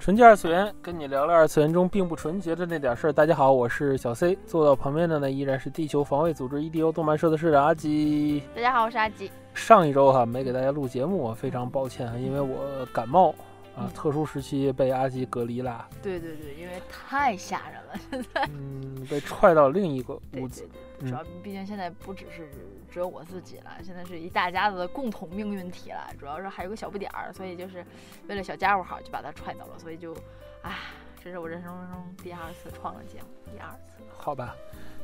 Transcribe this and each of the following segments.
纯洁二次元，跟你聊聊二次元中并不纯洁的那点事儿。大家好，我是小 C，坐到旁边的呢依然是地球防卫组织 EDO 动漫社的社长阿吉。大家好，我是阿吉。上一周哈没给大家录节目，非常抱歉啊，因为我感冒啊，特殊时期被阿基隔离啦。对对对，因为太吓人了，现在。嗯，被踹到另一个屋子。主要毕竟现在不只是只有我自己了，现在是一大家子的共同命运体了。主要是还有个小不点儿，所以就是为了小家伙好，就把他踹走了。所以就，唉，这是我人生中第二次创了节目，第二次。好吧，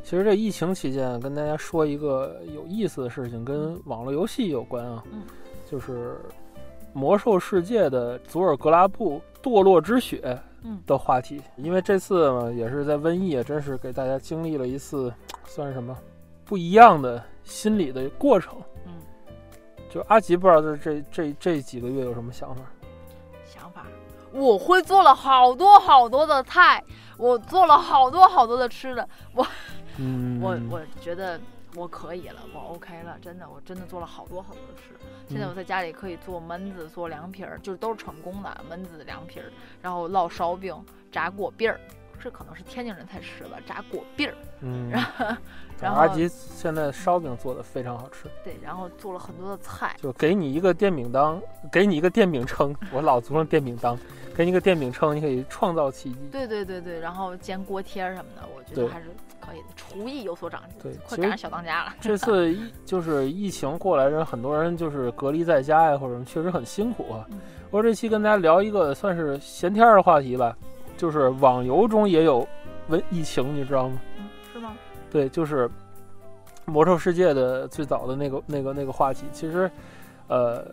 其实这疫情期间跟大家说一个有意思的事情，跟网络游戏有关啊，嗯，就是《魔兽世界》的祖尔格拉布堕落之血的话题。因为这次嘛，也是在瘟疫，真是给大家经历了一次。算是什么不一样的心理的过程？嗯，就阿吉不知道这这这这几个月有什么想法？想法，我会做了好多好多的菜，我做了好多好多的吃的，我，嗯，我我觉得我可以了，我 OK 了，真的，我真的做了好多好多的吃。现在我在家里可以做焖子、做凉皮儿，就是都是成功的焖子、凉皮儿，然后烙烧饼、炸果篦儿。这可能是天津人才吃吧，炸果篦儿。嗯，然后，然后阿吉现在烧饼做的非常好吃。对，然后做了很多的菜。就给你一个电饼铛，给你一个电饼铛，我老祖宗电饼铛，给你一个电饼铛，你可以创造奇迹。对对对对，然后煎锅贴什么的，我觉得还是可以的，厨艺有所长进。对，快赶上小当家了。这次疫 就是疫情过来人，很多人就是隔离在家呀，或者什么确实很辛苦啊。我这期跟大家聊一个算是闲天的话题吧。就是网游中也有瘟疫情，你知道吗？嗯，是吗？对，就是魔兽世界的最早的那个、那个、那个话题。其实，呃，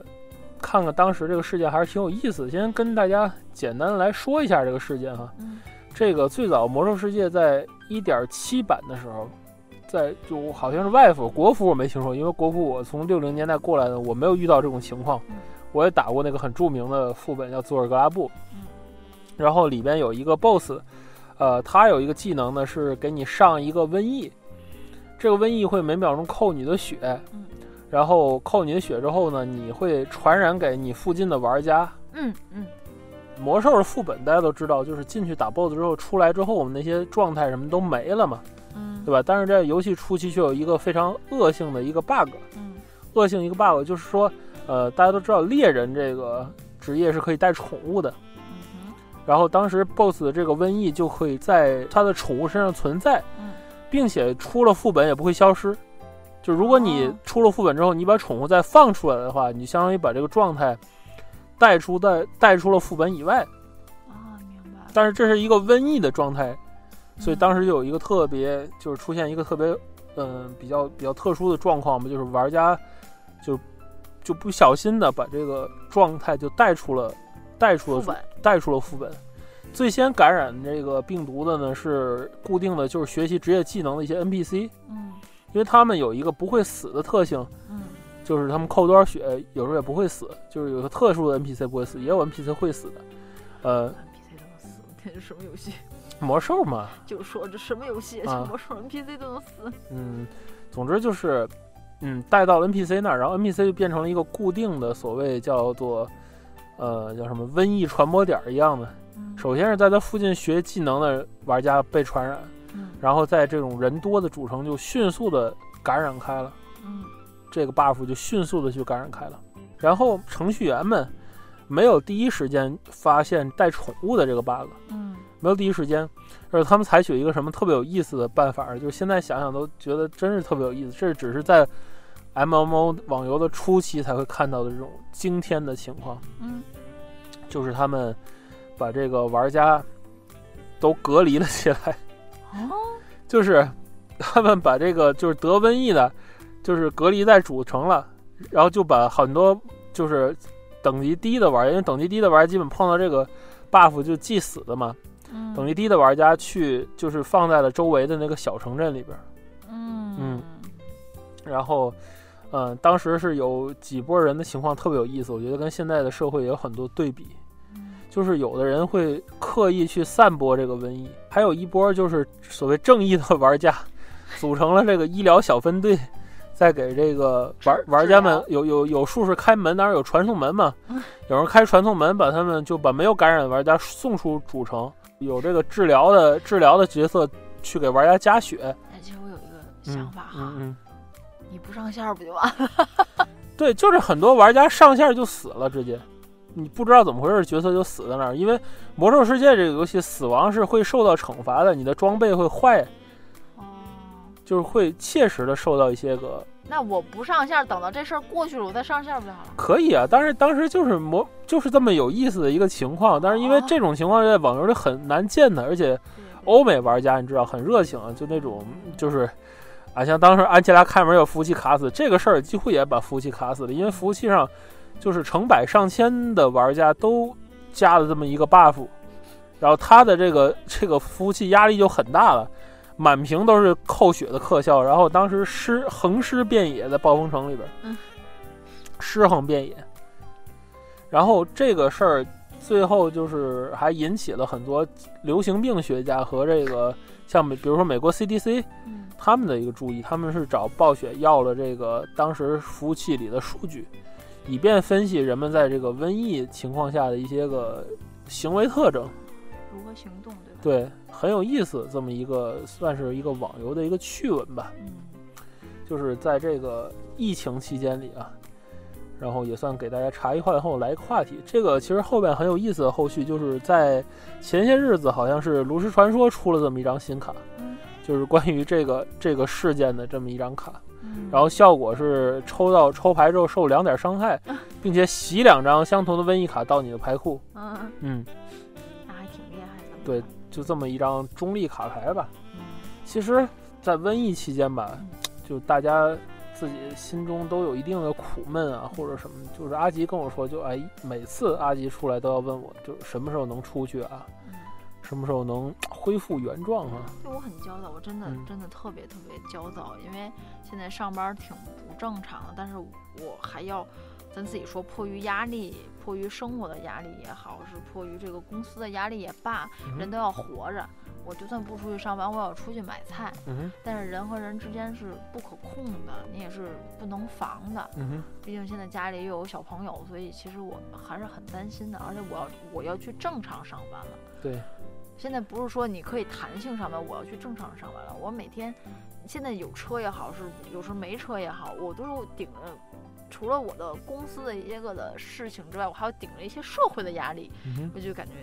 看看当时这个事件还是挺有意思的。先跟大家简单来说一下这个事件哈。嗯。这个最早魔兽世界在一点七版的时候，在就好像是外服国服我没听说，因为国服我从六零年代过来的，我没有遇到这种情况。嗯。我也打过那个很著名的副本叫佐尔格拉布。嗯。然后里边有一个 BOSS，呃，他有一个技能呢，是给你上一个瘟疫，这个瘟疫会每秒钟扣你的血，嗯，然后扣你的血之后呢，你会传染给你附近的玩家，嗯嗯。魔兽的副本大家都知道，就是进去打 BOSS 之后出来之后，我们那些状态什么都没了嘛，嗯，对吧？但是在游戏初期却有一个非常恶性的一个 bug，嗯，恶性一个 bug 就是说，呃，大家都知道猎人这个职业是可以带宠物的。然后当时 BOSS 的这个瘟疫就可以在他的宠物身上存在，嗯，并且出了副本也不会消失。就如果你出了副本之后，你把宠物再放出来的话，你相当于把这个状态带出带带出了副本以外。啊，明白。但是这是一个瘟疫的状态，所以当时有一个特别，就是出现一个特别，嗯，比较比较特殊的状况嘛，就是玩家就就不小心的把这个状态就带出了。带出了带出了副本，最先感染这个病毒的呢是固定的，就是学习职业技能的一些 NPC，嗯，因为他们有一个不会死的特性，嗯，就是他们扣多少血，有时候也不会死，就是有个特殊的 NPC 不会死，也有 NPC 会死的，呃，NPC 都能死，这是什么游戏？魔兽嘛，就说这什么游戏，啊、魔兽 NPC 都能死，嗯，总之就是，嗯，带到了 NPC 那儿，然后 NPC 就变成了一个固定的所谓叫做。呃，叫什么瘟疫传播点一样的，首先是在他附近学技能的玩家被传染，然后在这种人多的主城就迅速的感染开了，嗯，这个 buff 就迅速的去感染开了，然后程序员们没有第一时间发现带宠物的这个 bug，嗯，没有第一时间，而且他们采取一个什么特别有意思的办法，就是现在想想都觉得真是特别有意思，这只是在。M M O 网游的初期才会看到的这种惊天的情况，嗯，就是他们把这个玩家都隔离了起来，哦，就是他们把这个就是得瘟疫的，就是隔离在主城了，然后就把很多就是等级低的玩家，因为等级低的玩家基本碰到这个 buff 就即死的嘛。嗯等级低的玩家去就是放在了周围的那个小城镇里边儿，嗯嗯然后，嗯，当时是有几波人的情况特别有意思，我觉得跟现在的社会也有很多对比。嗯就是有的人会刻意去散播这个瘟疫，还有一波就是所谓正义的玩家，组成了这个医疗小分队，在给这个玩治玩家们有有有术士开门，当然有传送门嘛嗯，有人开传送门，把他们就把没有感染的玩家送出主城，有这个治疗的治疗的角色去给玩家加血。哎，其实我有一个想法哈，嗯嗯，你不上线不就完了？对，就是很多玩家上线就死了，直接。你不知道怎么回事，角色就死在那儿。因为《魔兽世界》这个游戏，死亡是会受到惩罚的，你的装备会坏，哦，就是会切实的受到一些个。那我不上线，等到这事儿过去了，我再上线不就好了？可以啊，但是当时就是模，就是这么有意思的一个情况。但是因为这种情况在网游里很难见的，而且欧美玩家你知道很热情啊，就那种就是。啊，像当时安琪拉开门有服务器卡死这个事儿，几乎也把服务器卡死了，因为服务器上就是成百上千的玩家都加了这么一个 buff，然后他的这个这个服务器压力就很大了，满屏都是扣血的特效，然后当时尸横尸遍野在暴风城里边，嗯，尸横遍野，然后这个事儿最后就是还引起了很多流行病学家和这个像美，比如说美国 CDC 嗯。他们的一个注意，他们是找暴雪要了这个当时服务器里的数据，以便分析人们在这个瘟疫情况下的一些个行为特征。如何行动，对吧？，对，很有意思，这么一个算是一个网游的一个趣闻吧。嗯就是在这个疫情期间里啊，然后也算给大家茶余饭后来一个话题。这个其实后边很有意思的后续，就是在前些日子好像是炉石传说出了这么一张新卡，嗯就是关于这个这个事件的这么一张卡。嗯，然后效果是抽到抽牌之后受两点伤害，并且洗两张相同的瘟疫卡到你的牌库。嗯，嗯。对，就这么一张中立卡牌吧。嗯其实，在瘟疫期间吧嗯，就大家自己心中都有一定的苦闷啊，或者什么。就是阿吉跟我说，就哎，每次阿吉出来都要问我，就什么时候能出去啊？嗯，什么时候能恢复原状啊？对我很焦躁，我真的嗯真的特别特别焦躁，因为现在上班挺不正常的，但是我还要。咱自己说，迫于压力，迫于生活的压力也好，是迫于这个公司的压力也罢，嗯人都要活着。我就算不出去上班，我也要出去买菜。但是人和人之间是不可控的，你也是不能防的。毕竟现在家里又有小朋友，所以其实我还是很担心的。而且我要我要去正常上班了。对，现在不是说你可以弹性上班，我要去正常上班了。我每天现在有车也好，是有时候没车也好，我都是顶着。除了我的公司的一些个的事情之外，我还要顶着一些社会的压力，嗯。我就感觉，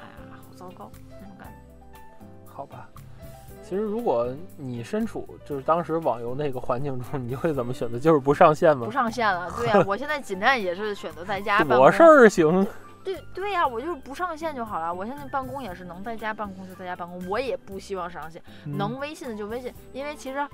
哎呀，好糟糕那种感觉。好吧，其实如果你身处就是当时网游那个环境中，你会怎么选择？就是不上线吗不？上线了，对呀、我现在尽量也是选择在家办公。我事儿行，对对呀、我就是不上线就好了。我现在办公也是能在家办公就在家办公，我也不希望上线，嗯能微信的就微信，因为其实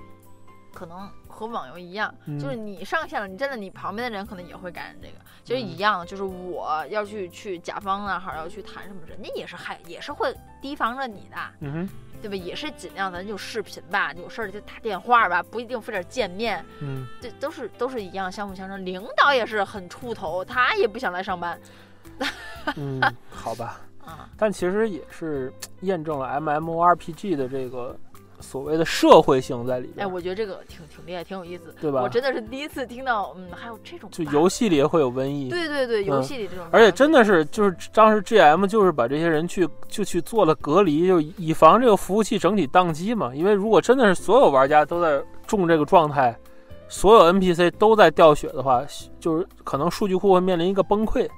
可能和网游一样，嗯就是你上线了，你站在你旁边的人可能也会感染这个，其实嗯一样，就是我要去去甲方那儿要去谈什么，人家也是害，也是会提防着你的。嗯哼，对吧？也是尽量咱就视频吧，有事儿就打电话吧，不一定非得见面，嗯，这都是都是一样，相辅相成。领导也是很出头，他也不想来上班嗯，好吧。啊。但其实也是 验证了 MMORPG 的这个所谓的社会性在里哎，边，我觉得这个挺挺厉害，挺有意思，对吧？我真的是第一次听到，嗯，还有这种就游戏里也会有瘟疫。对对对，游嗯戏里这种而且真的是，就是当时 GM 就是把这些人去就去做了隔离，就以防这个服务器整体宕机嘛。因为如果真的是所有玩家都在中这个状态，所有 NPC 都在掉血的话，就是可能数据库会面临一个崩溃。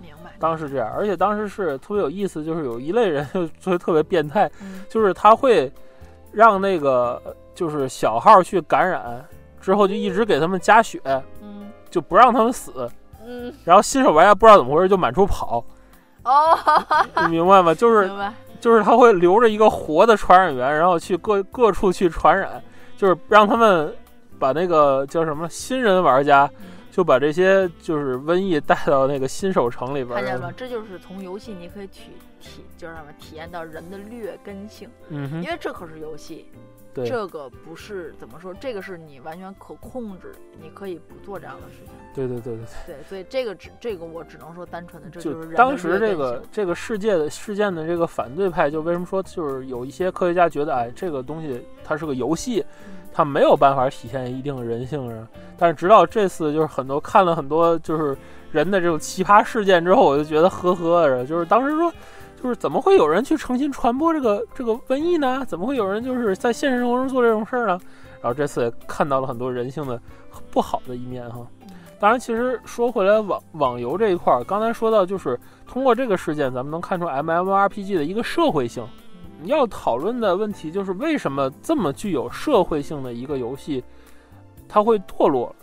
明白，当时这样，而且当时是特别有意思，就是有一类人就就特别变态，嗯。就是他会让那个就是小号去感染之后，就一直给他们加血，嗯。就不让他们死。嗯，然后新手玩家不知道怎么回事就满处跑，哦，你明白吗？就是，就是他会留着一个活的传染源，然后去各各处去传染，就是让他们把那个叫什么新人玩家就把这些就是瘟疫带到那个新手城里边儿。看见了吗？这就是从游戏你可以体体就是什么体验到人的劣根性，嗯哼因，为这可是游戏，对，这个不是怎么说，这个是你完全可控制，你可以不做这样的事情。对对对对对，所以这个只这个我只能说单纯的这就，是人的当时这个这个世界的事件的这个反对派，就为什么说就是有一些科学家觉得，哎，这个东西它是个游戏，它没有办法体现一定的人性上。但是直到这次，就是很多看了很多就是人的这种奇葩事件之后，我就觉得呵呵的，就是当时说。就是怎么会有人去诚心传播这个这个瘟疫呢？怎么会有人就是在现实生活中做这种事儿呢？然后这次也看到了很多人性的不好的一面哈。当然，其实说回来网网游这一块儿，刚才说到就是通过这个事件，咱们能看出 MMORPG 的一个社会性。你要讨论的问题就是为什么这么具有社会性的一个游戏，它会堕落？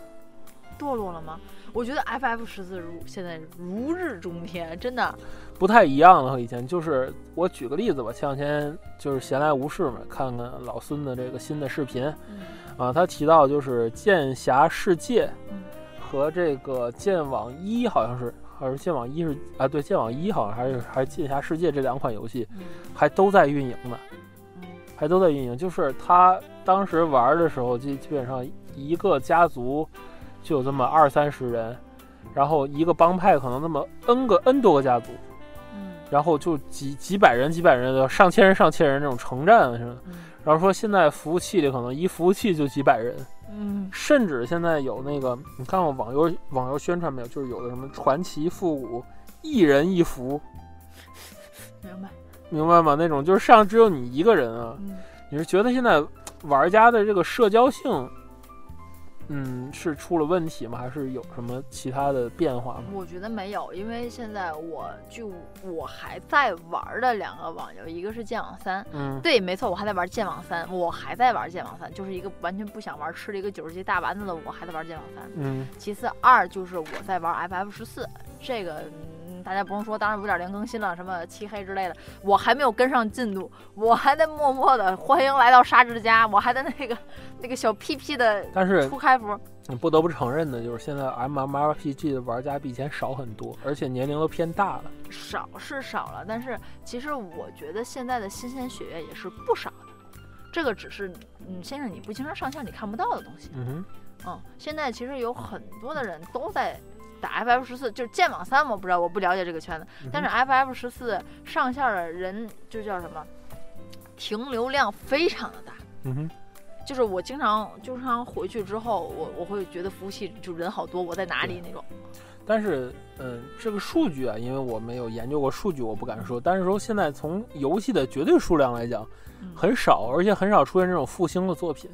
堕落了吗？我觉得 FF 十四如现在如日中天，真的。不太一样了和以前。就是我举个例子吧，前两天就是闲来无事嘛，看看老孙的这个新的视频嗯啊，他提到就是《剑侠世界嗯》和这个《剑网一》，好像是还是《剑网一》是啊，对，《剑网一》好像还是还是《剑侠世界》这两款游戏嗯还都在运营呢。嗯还都在运营。就是他当时玩的时候，基基本上一个家族就有这么二三十人，然后一个帮派可能那么 n 个 n 多个家族，嗯然后就几几百人、几百人的上千人、上千人这种城战是吧？嗯然后说现在服务器里可能一服务器就几百人，嗯甚至现在有那个你看过网游网游宣传没有？就是有的什么传奇复古，一人一服，明白。明白吗？那种就是上只有你一个人啊。嗯你是觉得现在玩家的这个社交性，嗯，是出了问题吗？还是有什么其他的变化吗？我觉得没有，因为现在我就我还在玩的两个网游，一个是剑网三，嗯，对，没错，我还在玩剑网三，我还在玩剑网三，就是一个完全不想玩，吃了一个九十级大丸子的我还在玩剑网三。嗯，其次二就是我在玩 FF 十四，这个嗯大家不用说，当然五点零更新了，什么漆黑之类的，我还没有跟上进度，我还在默默的欢迎来到沙之家，我还在那个那个小屁屁的但是初开服。你不得不承认的就是，现在 MMORPG 的玩家比以前少很多，而且年龄都偏大了。少是少了，但是其实我觉得现在的新鲜血液也是不少的。这个只是嗯，先生你不经常上线，你看不到的东西。嗯哼，嗯，现在其实有很多的人都在打 FF 十四，就是剑网三，我不知道，我不了解这个圈子。嗯但是 FF 十四上线的人就叫什么，停留量非常的大。嗯哼，就是我经常经常回去之后，我我会觉得服务器就人好多，我在哪里那种。但是，嗯，这个数据啊，因为我没有研究过数据，我不敢说。但是说现在从游戏的绝对数量来讲，嗯很少，而且很少出现这种复兴的作品，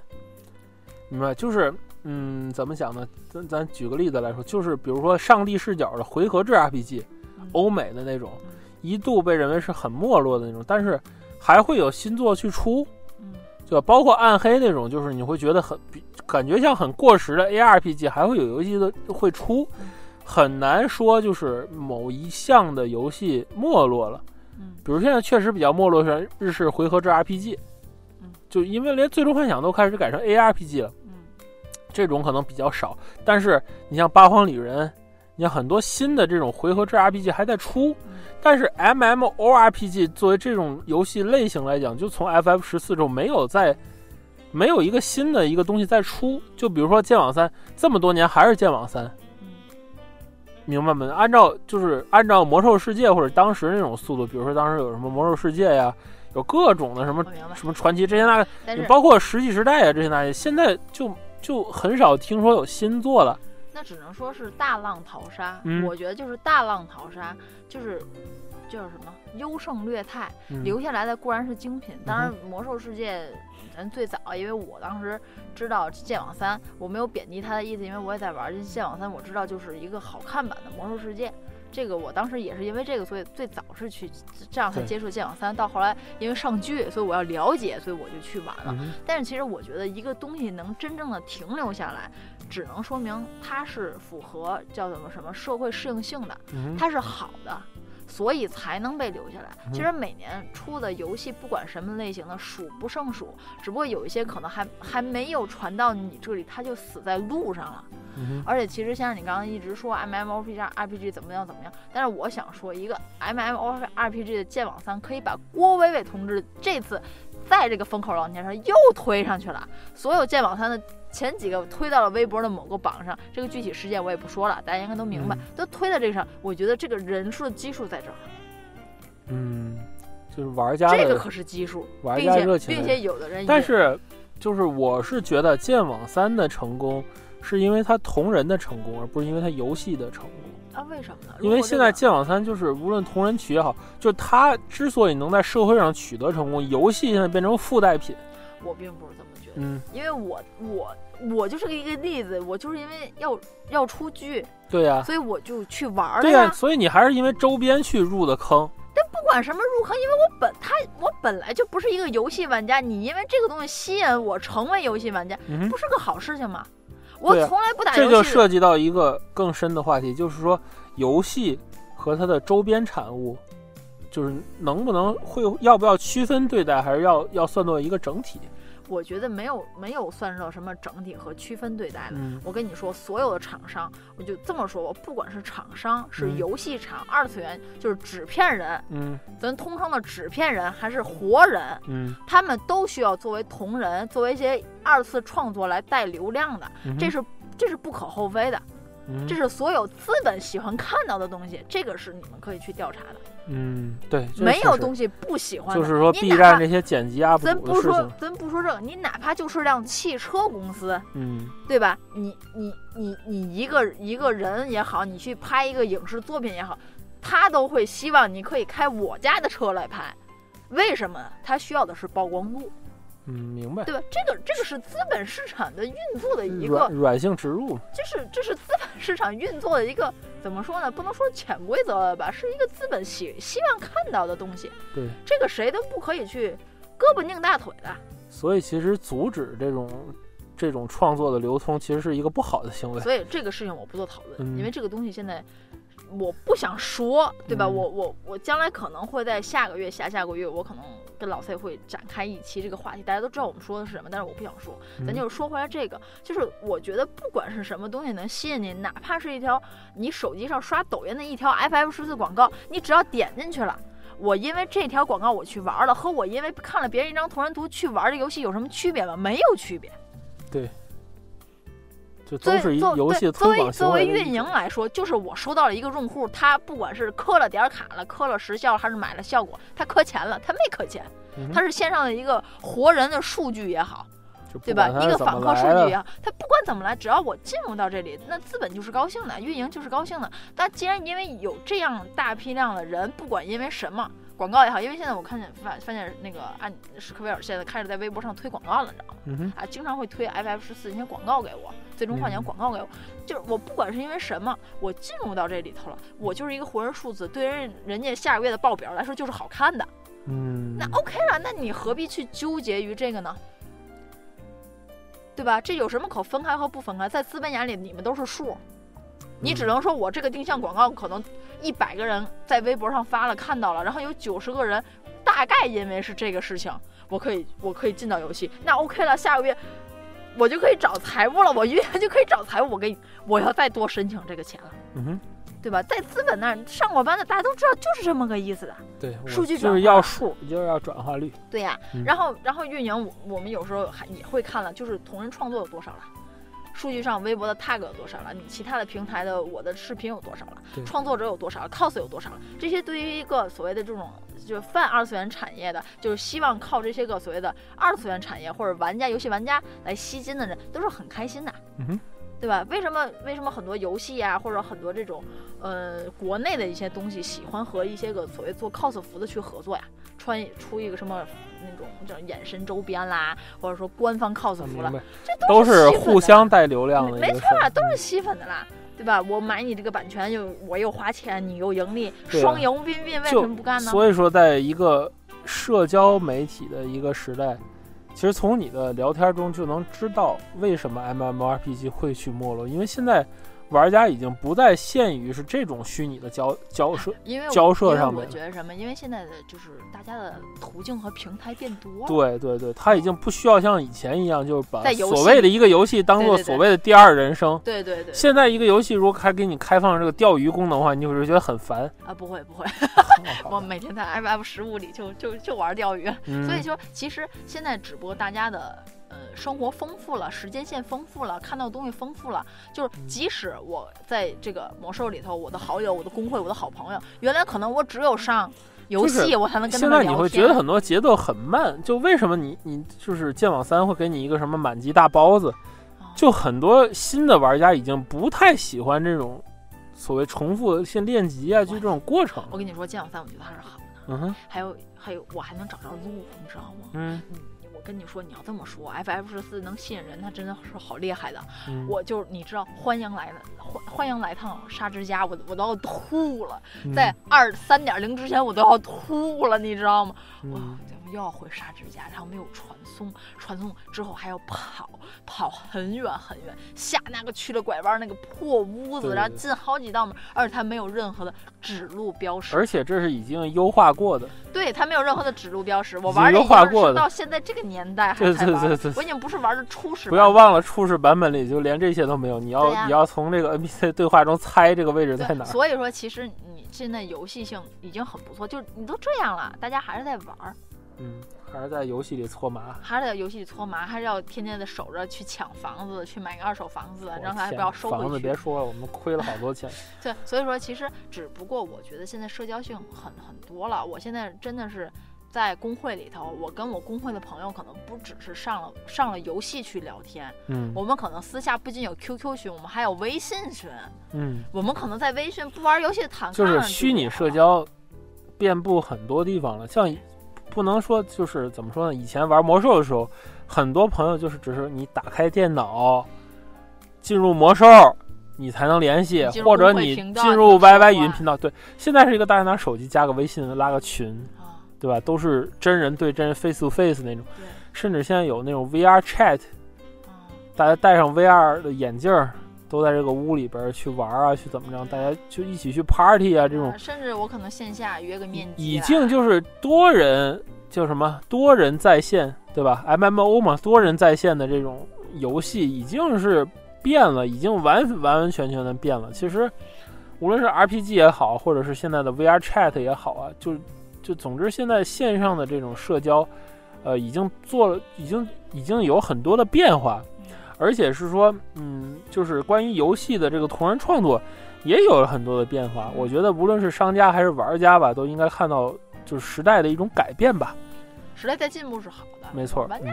明白？就是，嗯，怎么讲呢？咱咱举个例子来说，就是比如说上帝视角的回合制 RPG，嗯欧美的那种嗯，一度被认为是很没落的那种，但是还会有新作去出，嗯对吧？包括暗黑那种，就是你会觉得很比感觉像很过时的 ARPG，还会有游戏的会出，很难说就是某一项的游戏没落了。嗯比如现在确实比较没落是日式回合制 RPG，嗯就因为连最终幻想都开始改成 ARPG 了，嗯这种可能比较少。但是你像八荒旅人，你像很多新的这种回合制 RPG 还在出，嗯但是 MMORPG 作为这种游戏类型来讲，就从 FF 十四之后没有在没有一个新的一个东西再出。就比如说剑网三，这么多年还是剑网三，嗯明白吗？按照就是按照魔兽世界或者当时那种速度，比如说当时有什么魔兽世界呀，有各种的什么。什么传奇这些那包括石器时代啊这些那些，现在就就很少听说有新作了。那只能说是大浪淘沙。嗯我觉得就是大浪淘沙，就是就是什么优胜劣汰，嗯留下来的固然是精品。当然，魔兽世界咱最早，因为我当时知道剑网三，我没有贬低它的意思，因为我也在玩剑网三，我知道就是一个好看版的魔兽世界。这个我当时也是因为这个，所以最早是去这样才接触剑网三。到后来因为上剧，所以我要了解，所以我就去玩了。嗯但是其实我觉得一个东西能真正的停留下来，只能说明它是符合叫什么什么社会适应性的，嗯它是好的。所以才能被留下来。嗯其实每年出的游戏，不管什么类型的，数不胜数，只不过有一些可能还还没有传到你这里，它就死在路上了。嗯，而且其实像你刚刚一直说 MMORPG RPG 怎么样怎么样，但是我想说，一个 MMORPG 的剑网三可以把郭伟伟同志这次在这个风口浪尖上又推上去了，所有剑网三的前几个推到了微博的某个榜上，这个具体事件我也不说了，大家应该都明白，嗯都推到这个上。我觉得这个人数的基数在这儿，嗯，就是玩家这个可是基数，玩家热情并且有的人也，但是，就是我是觉得剑网三的成功，是因为它同人的成功，而不是因为它游戏的成功。啊，为什么呢？因为现在剑网三就是无论同人曲也好，就它之所以能在社会上取得成功，游戏现在变成附带品。我并不是这么觉得。嗯，因为我我我就是一个例子，我就是因为要要出剧，对呀、所以我就去玩儿对呀、了呀。所以你还是因为周边去入的坑。但不管什么入坑，因为我本他我本来就不是一个游戏玩家，你因为这个东西吸引我成为游戏玩家，嗯不是个好事情吗？我从来不打这就游戏的，涉及到一个更深的话题，就是说游戏和它的周边产物，就是能不能会要不要区分对待，还是要要算作一个整体？我觉得没有没有算到什么整体和区分对待的。嗯。我跟你说，所有的厂商，我就这么说，我不管是厂商，是嗯。游戏厂、二次元，就是纸片人，嗯。咱通称的纸片人，还是活人，嗯，他们都需要作为同人，作为一些二次创作来带流量的，嗯这是这是不可厚非的，嗯这是所有资本喜欢看到的东西，这个是你们可以去调查的。嗯对，没有东西不喜欢的，就是说 B 站这些剪辑 UP 咱不说咱不说这个，你哪怕就是辆汽车公司，嗯对吧？你你你你一个一个人也好，你去拍一个影视作品也好，他都会希望你可以开我家的车来拍。为什么？他需要的是曝光度，嗯，明白。对吧？这个这个是资本市场的运作的一个软，软性植入嘛，这是这是资本市场运作的一个怎么说呢？不能说潜规则了吧，是一个资本希希望看到的东西。对，这个谁都不可以去胳膊拧大腿的。所以其实阻止这种这种创作的流通，其实是一个不好的行为。所以这个事情我不做讨论，嗯因为这个东西现在我不想说，对吧？嗯我我我将来可能会在下个月、下下个月，我可能跟老 C 会展开一期这个话题。大家都知道我们说的是什么，但是我不想说。咱嗯就是说回来这个，就是我觉得不管是什么东西能吸引你，哪怕是一条你手机上刷抖音的一条 FF 十四广告，你只要点进去了。我因为这条广告我去玩了，和我因为看了别人一张同人图去玩这游戏有什么区别吗？没有区别。就作为都是一作对游戏作为作推广行为运营来说，就是我收到了一个用户，他不管是磕了点卡了，磕了时效，还是买了效果，他磕钱了，他没磕钱，嗯他是线上的一个活人的数据也好，对吧？一个访客数据也好，他不管怎么来，只要我进入到这里，那资本就是高兴的，运营就是高兴的。但既然因为有这样大批量的人，不管因为什么。广告也好，因为现在我看见发发现那个按史克威尔现在开始在微博上推广告了，你知道吗？嗯，啊，经常会推 FF 十四那些广告给我，最终幻想嗯广告给我，就是我不管是因为什么，我进入到这里头了，我就是一个活人数字，对人人家下个月的报表来说就是好看的，嗯，那 OK 了，那你何必去纠结于这个呢？对吧？这有什么可分开和不分开？在资本眼里，你们都是数，你只嗯能说我这个定向广告可能一百个人在微博上发了看到了，然后有九十个人大概因为是这个事情，我可以我可以进到游戏，那 OK 了，下个月我就可以找财务了，我运营就可以找财务，我给你我要再多申请这个钱了，嗯哼，对吧？在资本那儿上过班的大家都知道就是这么个意思的。对，数据就是要数，就是要转化率。对呀、嗯然后然后运营我我们有时候还也会看了，就是同人创作有多少了。数据上，微博的 tag 有多少了？你其他的平台的我的视频有多少了？创作者有多少了？cos 有多少了？这些对于一个所谓的这种就是泛二次元产业的，就是希望靠这些个所谓的二次元产业或者玩家、游戏玩家来吸金的人，都是很开心的。嗯哼，对吧？为什么为什么很多游戏啊，或者很多这种呃国内的一些东西，喜欢和一些个所谓做 cos 服的去合作呀？穿出一个什么那种叫衍生周边啦，或者说官方 cos 服了，这都是互相带流量的一没错啊。都是吸粉的啦。对吧？我买你这个版权，又我又花钱，你又盈利，双赢 win win，为什么不干呢？所以说，在一个社交媒体的一个时代，其实从你的聊天中就能知道为什么 MMORPG 会去没落，因为现在玩家已经不再限于是这种虚拟的交交涉，因为我交涉上面我觉得什么？因为现在的就是大家的途径和平台变多了。对对对，他已经不需要像以前一样，就是把所谓的一个游戏当做所谓的第二人生。对对对现在一个游戏如果还给你开放这个钓鱼功能的话，你就会觉得很烦。啊，不会不会，我每天在 FF 十五里就就就玩钓鱼。嗯所以说，其实现在只不过大家的呃生活丰富了，时间线丰富了，看到的东西丰富了。就是嗯即使我在这个魔兽里头，我的好友、我的工会、我的好朋友，原来可能我只有上游戏我才能跟他现们聊天。在你会觉得很多节奏很慢，就为什么你你就是剑网三会给你一个什么满级大包子，啊就很多新的玩家已经不太喜欢这种所谓重复性练级啊，就这种过程。我跟你说，剑网三我觉得还是好的，嗯哼，还有还有我还能找着路，你知道吗？嗯嗯，我跟你说，你要这么说，FF 十四能吸引人，它真的是好厉害的。嗯，我就是你知道，欢迎来的，欢欢迎来趟沙之家，我我都要吐了，嗯。在二三点零之前我都要吐了，你知道吗？哇嗯，咱们又要回沙之家，然后没有传送，传送之后还要跑，跑很远很远，下那个去了拐弯那个破屋子，然后进好几道门，而且它没有任何的指路标识，而且这是已经优化过的，对，它没有任何的指路标识。我玩的优化过的是到现在这个年代还玩的，对对对我已经不是玩的初始，不要忘了初始版本里就连这些都没有，你要你要从这个 NPC 对话中猜这个位置在哪儿。所以说，其实你现在游戏性已经很不错，就是你都这样了，大家还是在玩儿，嗯，还是在游戏里搓麻。还是在游戏里搓麻，还是要天天的守着去抢房子，去买个二手房子，让他还不要收房子。别说了，我们亏了好多钱。对，所以说其实只不过我觉得现在社交性很很多了。我现在真的是在工会里头，我跟我工会的朋友可能不只是上了上了游戏去聊天，嗯我们可能私下不仅有 QQ 群，我们还有微信群。嗯，我们可能在微信不玩游戏坦就是虚拟社交遍布很多地方了。像不能说就是怎么说呢？以前玩魔兽的时候，很多朋友就是只是你打开电脑进入魔兽。你才能联系或者你进入 YY 语音频道。对，现在是一个大家拿手机加个微信拉个群，啊，对吧？都是真人对真人 face to face 那种，甚至现在有那种 VR chat，啊。大家戴上 VR 的眼镜儿，都在这个屋里边去玩啊，去怎么着，大家就一起去 party 啊，这种啊甚至我可能线下约个面基已经就是多人叫什么多人在线，对吧？MMO 嘛，多人在线的这种游戏已经是变了，已经完完完全全的变了。其实无论是 RPG 也好，或者是现在的 VR chat 也好啊，就就总之现在线上的这种社交，呃，已经做了，已经已经有很多的变化。而且是说，嗯，就是关于游戏的这个同人创作，也有了很多的变化。我觉得无论是商家还是玩家吧，都应该看到就是时代的一种改变吧。时代在进步是好的，没错，玩家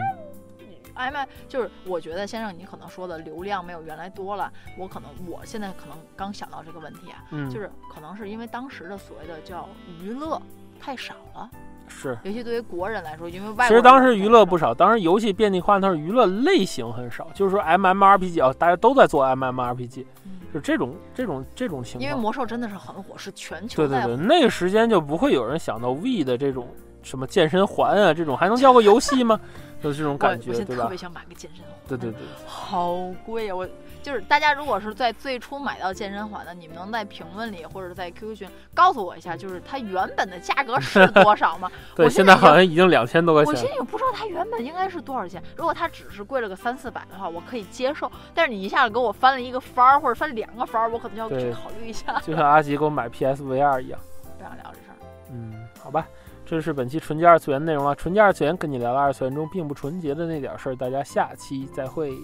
嗯，哎妈，就是我觉得先生你可能说的流量没有原来多了，我可能我现在可能刚想到这个问题啊，嗯，就是可能是因为当时的所谓的叫娱乐太少了，是。尤其对于国人来说，因为外其实当时娱乐不少，当时游戏遍地花，但是娱乐类型很少，就是说 MMORPG 啊，大家都在做 MMORPG，嗯就这种这种这种情况。因为魔兽真的是很火，是全球对对对，那个时间就不会有人想到 V 的这种什么健身环啊，这种还能叫个游戏吗？就这种感觉，对吧我现在特别？想买个健身环，对对对，好贵啊！我就是大家如果是在最初买到健身环的，你们能在评论里或者在 QQ 群告诉我一下，就是它原本的价格是多少吗？对，我现在好像已经两千多块钱。我现在也不知道它原本应该是多少钱。如果它只是贵了个三四百的话，我可以接受。但是你一下子给我翻了一个番儿，或者翻两个番儿，我可能就要去考虑一下。就像阿吉给我买 PSVR 一样。不想聊这事儿。嗯，好吧，这是本期纯洁二次元内容了。纯洁二次元跟你聊了二次元中并不纯洁的那点事儿，大家下期再会。